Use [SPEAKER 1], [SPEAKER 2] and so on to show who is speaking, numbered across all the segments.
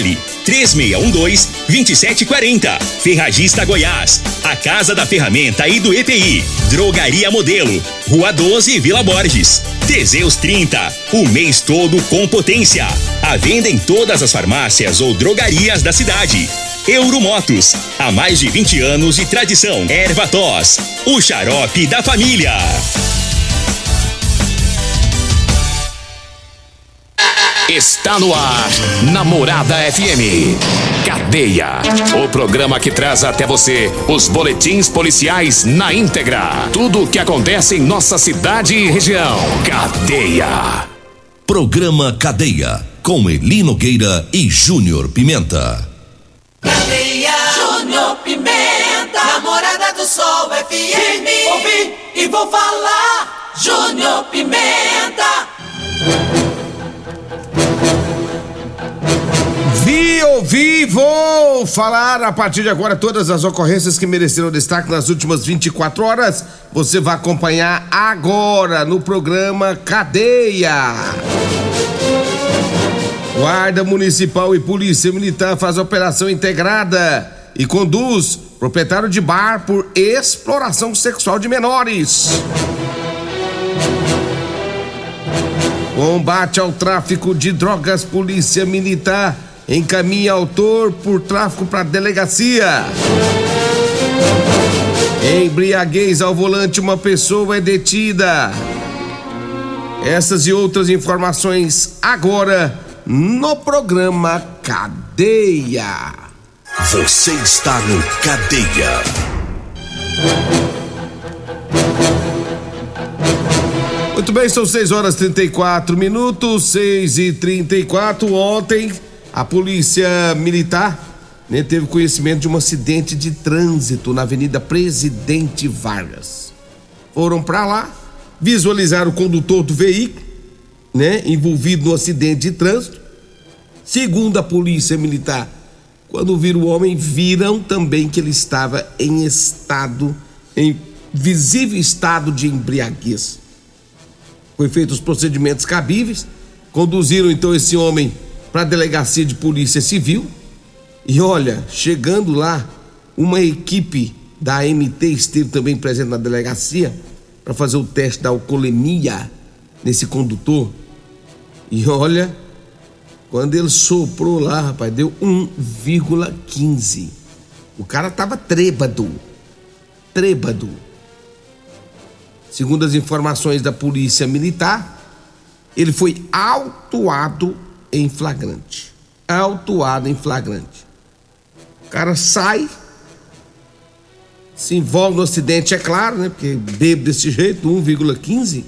[SPEAKER 1] Fone 3612-2740. Ferragista Goiás, a Casa da Ferramenta e do EPI. Drogaria Modelo, Rua 12, Vila Borges. Teseus 30, o mês todo com potência. A venda em todas as farmácias ou drogarias da cidade. Euromotos, há mais de 20 anos de tradição. Erva Tos, o xarope da família.
[SPEAKER 2] Está no ar, Namorada FM. Cadeia. O programa que traz até você os boletins policiais na íntegra. Tudo o que acontece em nossa cidade e região. Cadeia.
[SPEAKER 3] Programa Cadeia. Com Elino Gueira e Júnior Pimenta.
[SPEAKER 4] Cadeia. Júnior Pimenta. Namorada do Sol FM. Ouvi e vou falar. Júnior Pimenta.
[SPEAKER 5] Vi, ouvi, vou falar a partir de agora todas as ocorrências que mereceram destaque nas últimas 24 horas. Você vai acompanhar agora no programa Cadeia. Guarda Municipal e Polícia Militar faz operação integrada e conduz proprietário de bar por exploração sexual de menores. Combate ao tráfico de drogas, Polícia Militar encaminha autor por tráfico para delegacia. Embriaguez ao volante, uma pessoa é detida. Essas e outras informações agora no programa Cadeia.
[SPEAKER 3] Você está no Cadeia.
[SPEAKER 5] Muito bem, são 6 horas 34 minutos, 6 e 34 Ontem, a polícia militar né, teve conhecimento de um acidente de trânsito na Avenida Presidente Vargas. Foram para lá, visualizaram o condutor do veículo, né, envolvido no acidente de trânsito. Segundo a polícia militar, quando viram o homem, viram também que ele estava em estado, em visível estado de embriaguez. Foi feito os procedimentos cabíveis, conduziram então esse homem para a delegacia de polícia civil. E olha, chegando lá, uma equipe da AMT esteve também presente na delegacia para fazer o teste da alcoolemia nesse condutor. E olha, quando ele soprou lá, rapaz, deu 1,15. O cara tava trêbado. Trêbado. Segundo as informações da polícia militar, ele foi autuado em flagrante. Autuado em flagrante. O cara sai, se envolve no acidente, é claro, né? Porque bebe desse jeito, 1,15.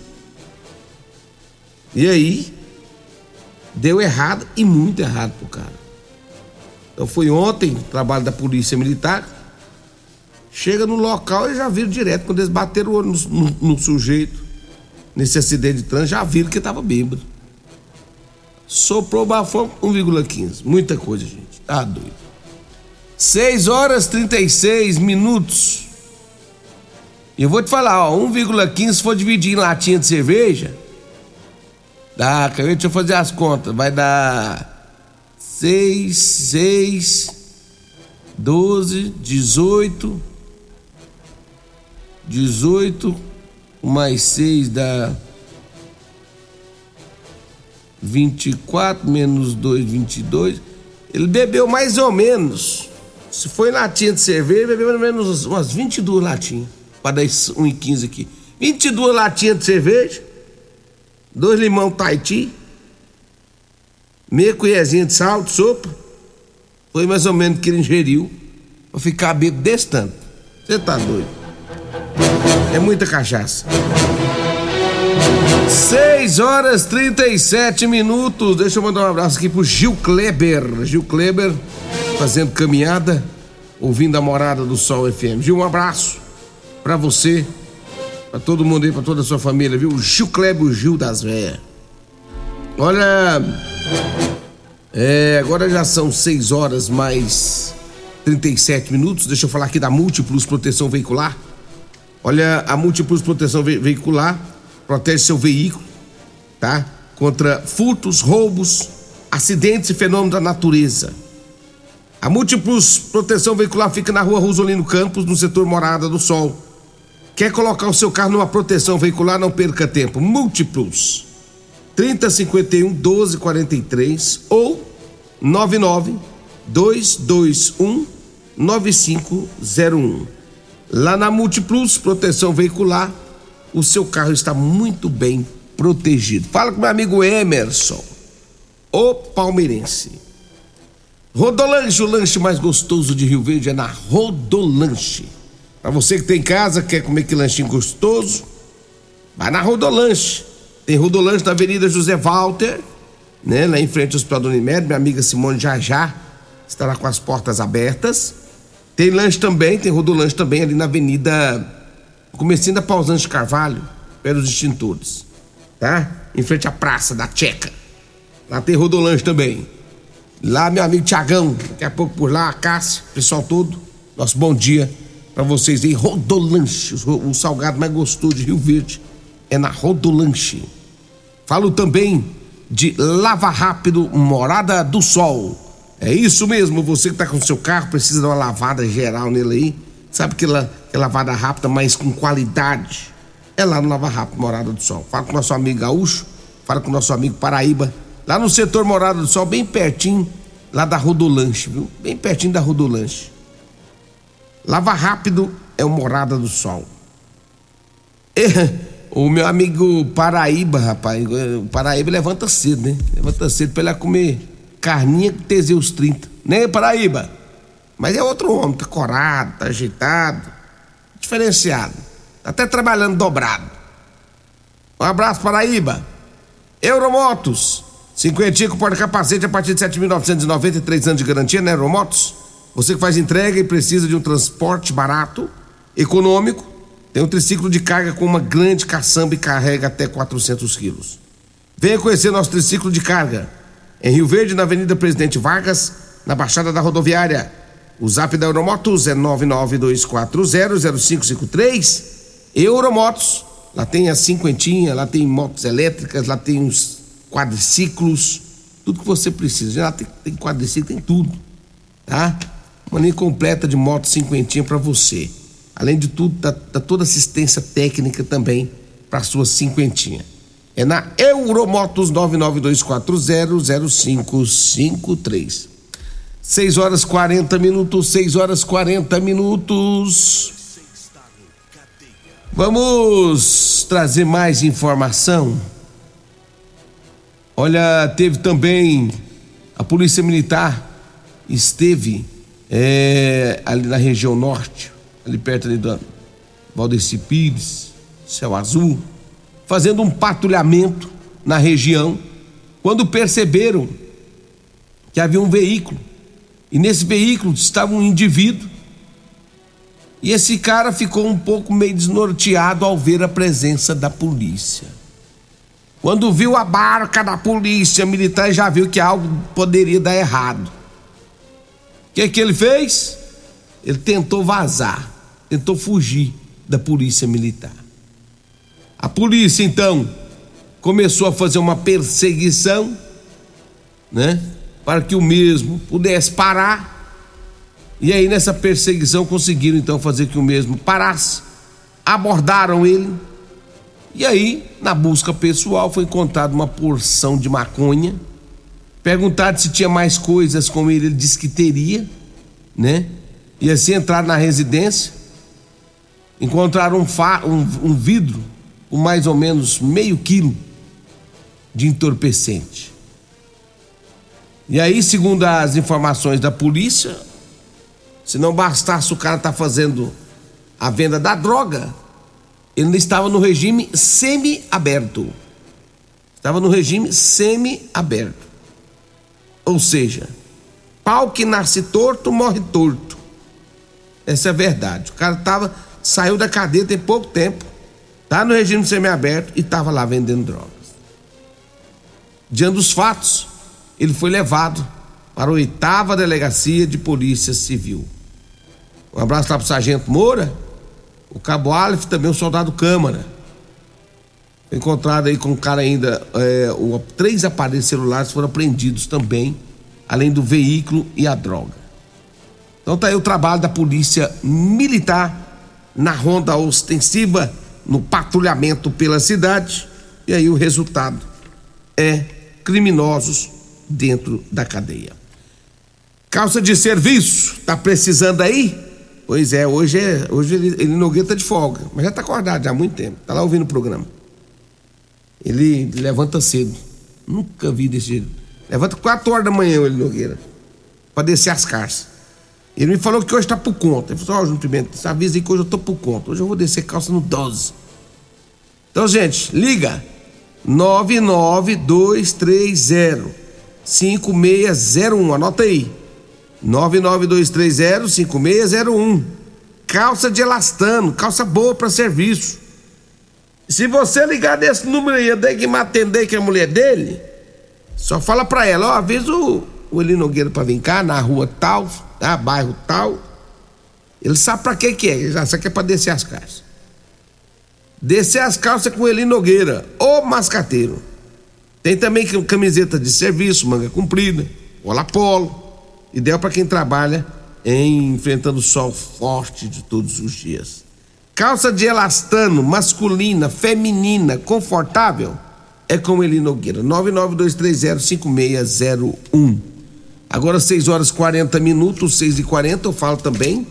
[SPEAKER 5] E aí, deu errado e muito errado pro cara. Então foi ontem, trabalho da polícia militar. Chega no local e já viram direto, quando eles bateram o olho no, no, no sujeito, nesse acidente de trânsito, já viram que estava bêbado. Soprou bafão 1,15. Muita coisa, gente. Tá doido. 6 horas 36 minutos. Eu vou te falar, ó, 1,15 se for dividir em latinha de cerveja, dá, deixa eu fazer as contas, vai dar 6, 6, 12, 18, 18 mais 6 dá 24 menos 2, 22. Ele bebeu mais ou menos. Se foi latinha de cerveja, bebeu mais ou menos umas 22 latinhas. Para dar 1,15 aqui. 22 latinhas de cerveja. Dois limão Tahiti. Meia colherzinha de sal, de sopa. Foi mais ou menos que ele ingeriu. Pra ficar bêbado desse tanto. Você tá doido. É muita cachaça. 6 horas 37 minutos. Deixa eu mandar um abraço aqui pro Gil Kleber. Gil Kleber fazendo caminhada, ouvindo a morada do Sol FM. Gil, um abraço pra você, pra todo mundo aí, pra toda a sua família, viu? Gil Kleber, o Gil das Véias. Olha. É, agora já são 6 horas mais 37 minutos. Deixa eu falar aqui da Múltiplos Proteção Veicular. Olha, a Múltiplos Proteção Ve Veicular protege seu veículo, tá? Contra furtos, roubos, acidentes e fenômenos da natureza. A Múltiplos Proteção Veicular fica na rua Rosolino Campos, no setor Morada do Sol. Quer colocar o seu carro numa proteção veicular? Não perca tempo. Múltiplos 3051 1243 ou 99 221 9501. Lá na Multiplus Proteção Veicular, o seu carro está muito bem protegido. Fala com meu amigo Emerson, o palmeirense. Rodolanche, o lanche mais gostoso de Rio Verde é na Rodolanche. Para você que tem em casa, quer comer que lanchinho gostoso, vai na Rodolanche. Tem Rodolanche na Avenida José Walter, né? Lá em frente ao Hospital do Unimed, minha amiga Simone já já estará com as portas abertas. Tem lanche também, tem rodolanche também ali na Avenida Comecinho da Pausante Carvalho, perto dos extintores, tá? Em frente à Praça da Checa. Lá tem rodolanche também. Lá meu amigo Tiagão, daqui a pouco por lá, a Cássia, pessoal todo, nosso bom dia para vocês aí. Rodolanche, o salgado mais gostoso de Rio Verde é na Rodolanche. Falo também de Lava Rápido Morada do Sol. É isso mesmo, você que está com seu carro precisa de uma lavada geral nele aí. Sabe que, la, que lavada rápida, mas com qualidade. É lá no Lava Rápido Morada do Sol. Fala com nosso amigo Gaúcho, fala com nosso amigo Paraíba, lá no setor Morada do Sol, bem pertinho lá da Rodolanche, viu? Bem pertinho da Rodolanche. Lava Rápido é o Morada do Sol. É. O meu amigo Paraíba, rapaz, o Paraíba levanta cedo, né? Levanta cedo pra ele comer carninha com Teseus 30. Né, Paraíba? Mas é outro homem, tá corado, tá agitado, diferenciado. Tá até trabalhando dobrado. Um abraço, Paraíba. Euromotos. Cinquentinha com porta-capacete a partir de 7.993 anos de garantia, né, Euromotos? Você que faz entrega e precisa de um transporte barato, econômico, tem um triciclo de carga com uma grande caçamba e carrega até 400 quilos. Venha conhecer nosso triciclo de carga. Em Rio Verde, na Avenida Presidente Vargas, na Baixada da Rodoviária. O zap da Euromotos é 992400553. Euromotos. Lá tem a cinquentinha, lá tem motos elétricas, lá tem os quadriciclos, tudo que você precisa. Lá tem, tem quadriciclo, tem tudo. Tá? Uma linha completa de moto cinquentinha para você. Além de tudo, dá, dá toda assistência técnica também para sua cinquentinha. É na Euromotos 992400553. 6 horas 40 minutos, 6 horas 40 minutos. Vamos trazer mais informação. Olha, teve também a Polícia Militar esteve é, ali na região norte ali perto ali do Valdeci Pires, Céu Azul, fazendo um patrulhamento na região, quando perceberam que havia um veículo, e nesse veículo estava um indivíduo, e esse cara ficou um pouco meio desnorteado ao ver a presença da polícia. Quando viu a barca da polícia militar, já viu que algo poderia dar errado. O que, que ele fez? Ele tentou vazar tentou fugir da polícia militar. A polícia então começou a fazer uma perseguição, né, para que o mesmo pudesse parar. E aí nessa perseguição conseguiram então fazer que o mesmo parasse. Abordaram ele. E aí, na busca pessoal, foi encontrada uma porção de maconha. Perguntado se tinha mais coisas com ele, ele disse que teria, né? E assim entrar na residência encontraram um, um, um vidro com mais ou menos meio quilo de entorpecente. E aí, segundo as informações da polícia, se não bastasse o cara estar tá fazendo a venda da droga, ele ainda estava no regime semi-aberto. Estava no regime semi-aberto. Ou seja, pau que nasce torto, morre torto. Essa é a verdade. O cara estava saiu da cadeia tem pouco tempo, tá no regime semiaberto e estava lá vendendo drogas. Diante dos fatos, ele foi levado para a oitava delegacia de polícia civil. Um abraço lá para o sargento Moura, o cabo Aleph, também o soldado Câmara. Encontrado aí com o cara ainda, é, o, três aparelhos celulares foram apreendidos também, além do veículo e a droga. Então tá aí o trabalho da polícia militar na ronda ostensiva, no patrulhamento pela cidade. E aí o resultado é criminosos dentro da cadeia. Calça de serviço, tá precisando aí? Pois é, hoje é, hoje ele, ele Nogueira tá de folga, mas já tá acordado já há muito tempo, tá lá ouvindo o programa. Ele levanta cedo. Nunca vi desse jeito. Levanta 4 horas da manhã, ele Nogueira, pra descer as carças. Ele me falou que hoje tá por conta. Ele falou: Ó, oh, João Pimenta, avisa aí que hoje eu tô por conta. Hoje eu vou descer calça no 12. Então, gente, liga. 99230 5601. Anota aí. 99230 5601. Calça de elastano, calça boa para serviço. Se você ligar desse número aí, eu tenho que me atender que é a mulher dele. Só fala pra ela, ó, avisa o, o Eli Nogueira pra vir cá, na rua tal, tá? Bairro tal. Ele sabe pra que que é, ele já sabe que é pra descer as calças. Descer as calças com o Eli Nogueira, o mascateiro. Tem também camiseta de serviço, manga comprida, bola polo. Ideal para quem trabalha em enfrentando o sol forte de todos os dias. Calça de elastano, masculina, feminina, confortável, é com Eli Nogueira. 992305601. Agora 6 horas 40 minutos, 6 e 40 eu falo também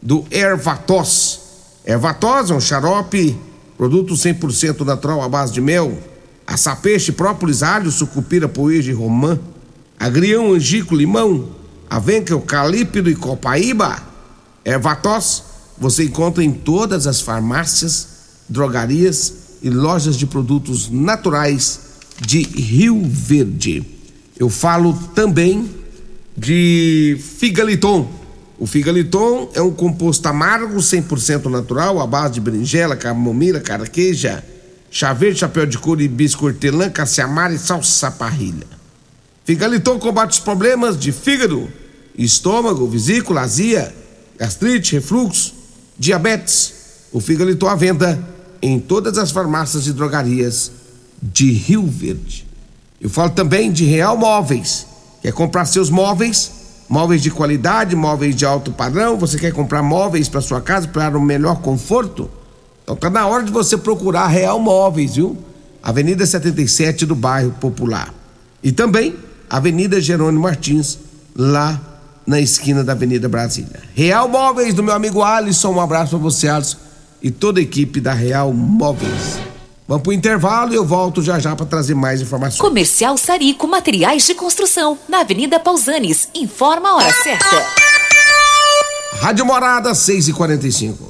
[SPEAKER 5] do Ervatos. Ervatos é um xarope, produto 100% natural à base de mel, açapeixe, própolis, alho, sucupira, poeja e romã, agrião, angico, limão, avenca, eucalipto e copaíba. Ervatos você encontra em todas as farmácias, drogarias e lojas de produtos naturais de Rio Verde. Eu falo também de Figaliton. O Figaliton é um composto amargo 100% natural, à base de berinjela, camomila, carqueja, chá verde, chapéu de couro, hibisco, hortelã, caciamara e salsa parrilha. Figaliton combate os problemas de fígado, estômago, vesícula, azia, gastrite, refluxo, diabetes. O Figaliton à venda em todas as farmácias e drogarias de Rio Verde. Eu falo também de Real Móveis. Quer comprar seus móveis? Móveis de qualidade, móveis de alto padrão? Você quer comprar móveis para sua casa para um melhor conforto? Então tá na hora de você procurar Real Móveis, viu? Avenida 77 do bairro Popular. E também Avenida Jerônimo Martins, lá na esquina da Avenida Brasília. Real Móveis do meu amigo Alisson, um abraço para você, Alisson, e toda a equipe da Real Móveis. Vamos pro intervalo e eu volto já já para trazer mais informações.
[SPEAKER 6] Comercial Sarico Materiais de Construção, na Avenida Pausanes. Informa a hora certa.
[SPEAKER 5] Rádio Morada, 6 e 45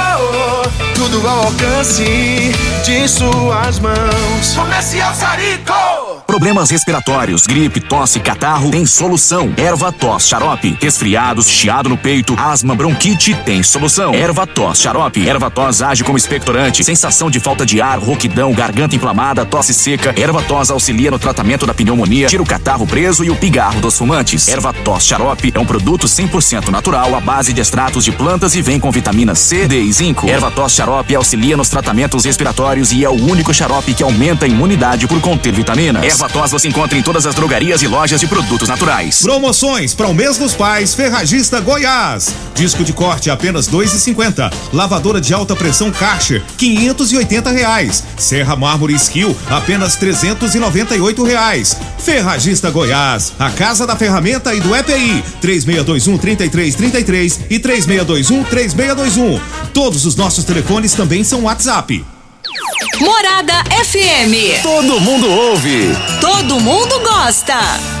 [SPEAKER 7] tudo ao alcance de suas mãos. Comercial Sarico.
[SPEAKER 2] Problemas respiratórios, gripe, tosse, catarro, tem solução. Erva tos, xarope. Resfriados, chiado no peito, asma, bronquite, tem solução. Erva tos, xarope. Erva tos age como expectorante. Sensação de falta de ar, rouquidão, garganta inflamada, tosse seca. Erva tos auxilia no tratamento da pneumonia, tira o catarro preso e o pigarro dos fumantes. Erva tos, xarope é um produto 100% natural à base de extratos de plantas e vem com vitamina C, D e zinco. Erva tos, xarope auxilia nos tratamentos respiratórios e é o único xarope que aumenta a imunidade por conter vitaminas. Erva Tos você encontra em todas as drogarias e lojas de produtos naturais.
[SPEAKER 8] Promoções para o mês dos pais, Ferragista Goiás. Disco de corte apenas dois e cinquenta. Lavadora de alta pressão Karcher, quinhentos e oitenta reais. Serra Mármore Skill, apenas trezentos e noventa e oito reais. Ferragista Goiás, a casa da ferramenta e do EPI, três meia dois um trinta e três trinta e três e três dois um três dois um. Todos os nossos telefones também são WhatsApp.
[SPEAKER 6] Morada FM.
[SPEAKER 2] Todo mundo ouve.
[SPEAKER 6] Todo mundo gosta.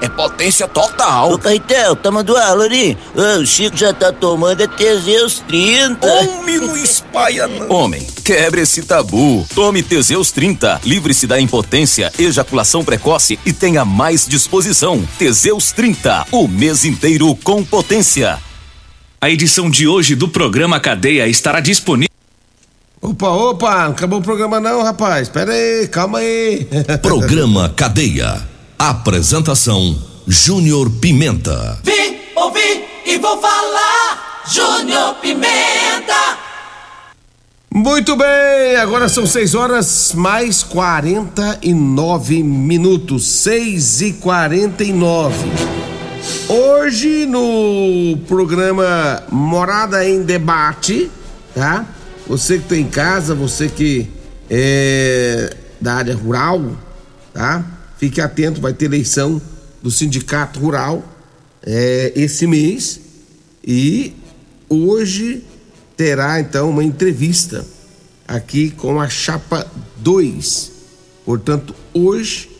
[SPEAKER 9] É potência total.
[SPEAKER 10] Ô, Caetel, tá mandando aula ali? Ô, o Chico já tá tomando é Teseus 30.
[SPEAKER 9] Homem, não espalha não.
[SPEAKER 11] Homem, quebre esse tabu. Tome Teseus 30. Livre-se da impotência, ejaculação precoce e tenha mais disposição. Teseus 30. O mês inteiro com potência.
[SPEAKER 1] A edição de hoje do programa Cadeia estará disponível.
[SPEAKER 5] Opa, opa, não acabou o programa não, rapaz. Pera aí, calma aí.
[SPEAKER 3] Programa Cadeia. Apresentação: Júnior Pimenta.
[SPEAKER 4] Vim, ouvi e vou falar. Júnior Pimenta.
[SPEAKER 5] Muito bem, agora são 6 horas mais 49 minutos. 6 e 49. Hoje no programa Morada em Debate, tá? Você que tem em casa, você que é da área rural, tá? Fique atento, vai ter eleição do Sindicato Rural é, esse mês e hoje terá então uma entrevista aqui com a Chapa 2. Portanto, hoje,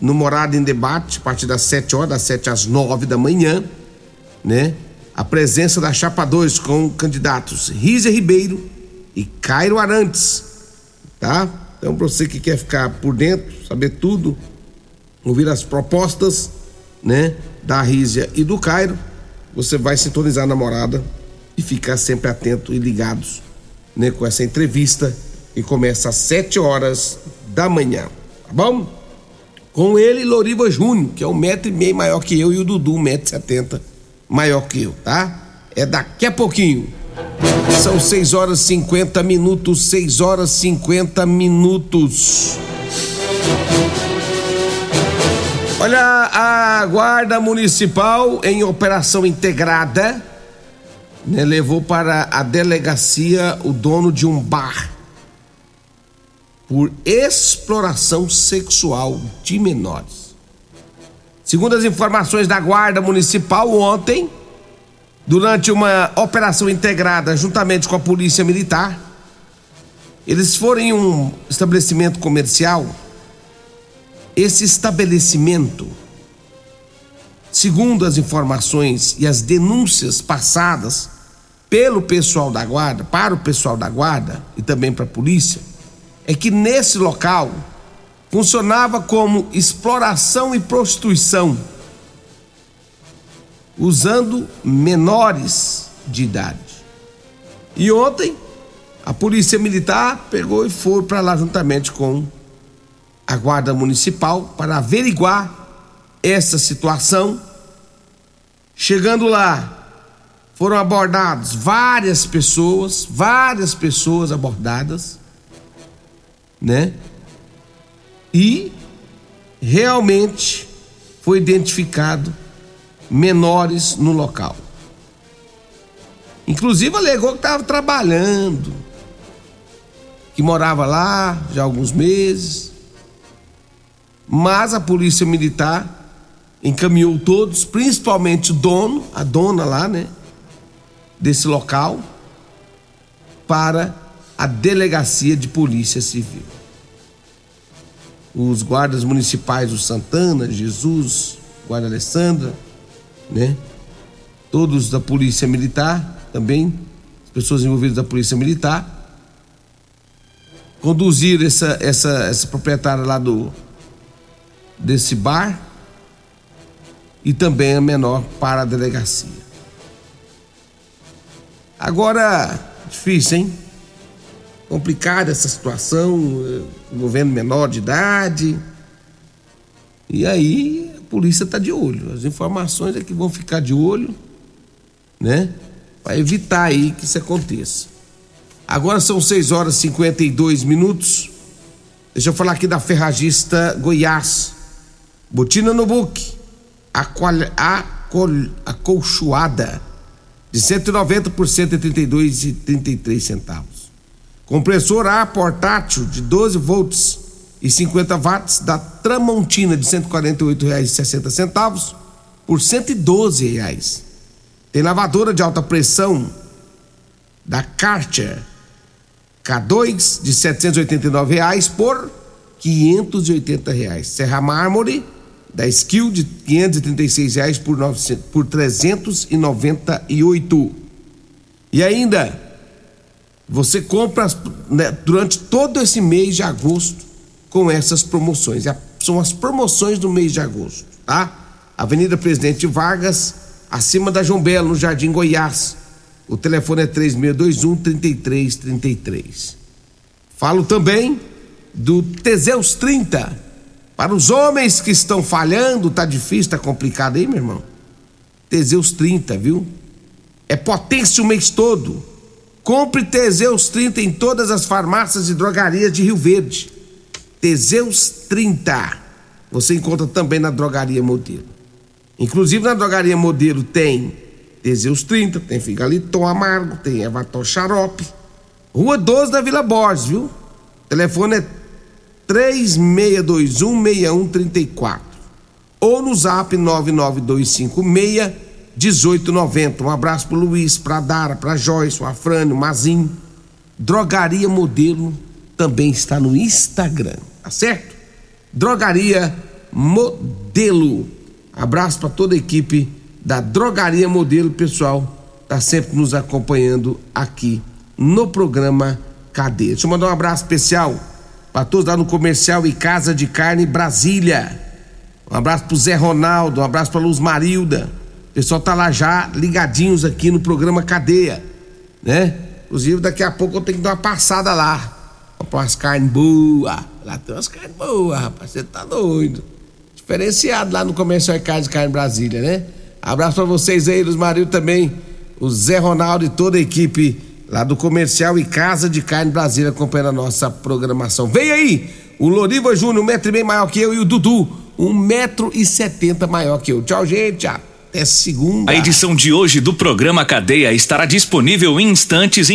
[SPEAKER 5] no Morada em Debate, a partir das 7 horas, das 7 às 9 da manhã, né? A presença da Chapa 2 com candidatos Rízia Ribeiro e Cairo Arantes, tá? Então, para você que quer ficar por dentro, saber tudo, ouvir as propostas, né, da Rízia e do Cairo, você vai sintonizar na morada e ficar sempre atento e ligados, né, com essa entrevista que começa às 7 horas da manhã, tá bom? Com ele, Loriva Júnior, que é um metro e meio maior que eu, e o Dudu, um metro e setenta maior que eu, tá? É daqui a pouquinho. São 6 horas 50 minutos, 6 horas 50 minutos. Olha, a Guarda Municipal, em operação integrada, né, levou para a delegacia o dono de um bar por exploração sexual de menores. Segundo as informações da Guarda Municipal, ontem, durante uma operação integrada juntamente com a Polícia Militar, eles foram em um estabelecimento comercial esse estabelecimento, segundo as informações e as denúncias passadas pelo pessoal da guarda, para o pessoal da guarda e também para a polícia, é que nesse local funcionava como exploração e prostituição, usando menores de idade. E ontem a polícia militar pegou e foi para lá juntamente com a Guarda Municipal para averiguar essa situação. Chegando lá, foram abordados várias pessoas, várias pessoas abordadas, né? E realmente foi identificado menores no local. Inclusive alegou que estava trabalhando, que morava lá já há alguns meses mas a polícia militar encaminhou todos, principalmente o dono, a dona lá, né, desse local, para a delegacia de polícia civil. Os guardas municipais, o Santana, Jesus, guarda Alessandra, né, todos da polícia militar também, as pessoas envolvidas da polícia militar, conduzir essa, essa, essa proprietária lá do desse bar e também a menor para a delegacia. Agora, difícil, hein? Complicada essa situação, eh, envolvendo menor de idade. E aí a polícia está de olho. As informações é que vão ficar de olho, né? Para evitar aí que isso aconteça. Agora são 6 horas e 52 minutos. Deixa eu falar aqui da ferragista Goiás. Botina no book. Acolchoada. De 190 por 132,33 centavos. Compressor A portátil de 12 volts e 50 watts da Tramontina de R$ 148,60 por 112 reais. Tem lavadora de alta pressão da Karcher K2 de 789 reais por 580 reais. Serra Mármore da Skill de 536 reais por, 900, por 398. E ainda você compra né, durante todo esse mês de agosto com essas promoções. São as promoções do mês de agosto, tá? Avenida Presidente Vargas, acima da João Belo, no Jardim Goiás. O telefone é 3621 3333. Falo também do Teseus 30. Para os homens que estão falhando, tá difícil, tá complicado aí, meu irmão. Teseus 30, viu? É potência o mês todo. Compre Teseus 30 em todas as farmácias e drogarias de Rio Verde. Teseus 30. Você encontra também na Drogaria Modelo. Inclusive na Drogaria Modelo tem Teseus 30, tem Figaliton Amargo, tem Evator Xarope. Rua 12 da Vila Borges, viu? O telefone é 36216134 ou no zap 99256 1890. Um abraço pro Luiz, pra Dara, pra Joyce, o Afrânio, o Mazin. Drogaria Modelo também está no Instagram, tá certo? Drogaria Modelo. Abraço para toda a equipe da Drogaria Modelo, pessoal, tá sempre nos acompanhando aqui no programa Cadeia. Deixa eu mandar um abraço especial para todos lá no comercial e Casa de Carne Brasília. Um abraço pro Zé Ronaldo, um abraço pra Luz Marilda. O pessoal tá lá já ligadinhos aqui no programa Cadeia, né? Inclusive daqui a pouco eu tenho que dar uma passada lá. Comprar umas carnes boas. Lá tem umas carnes boas, rapaz. Você tá doido. Diferenciado lá no comercial e Casa de Carne Brasília, né? Abraço pra vocês aí, Luz Marilda também. O Zé Ronaldo e toda a equipe lá do comercial e Casa de Carne Brasília acompanhando a nossa programação. Vem aí o Loriva Júnior, um metro e meio maior que eu, e o Dudu, um metro e setenta maior que eu. Tchau, gente. Até segunda.
[SPEAKER 1] A edição de hoje do programa Cadeia estará disponível em instantes em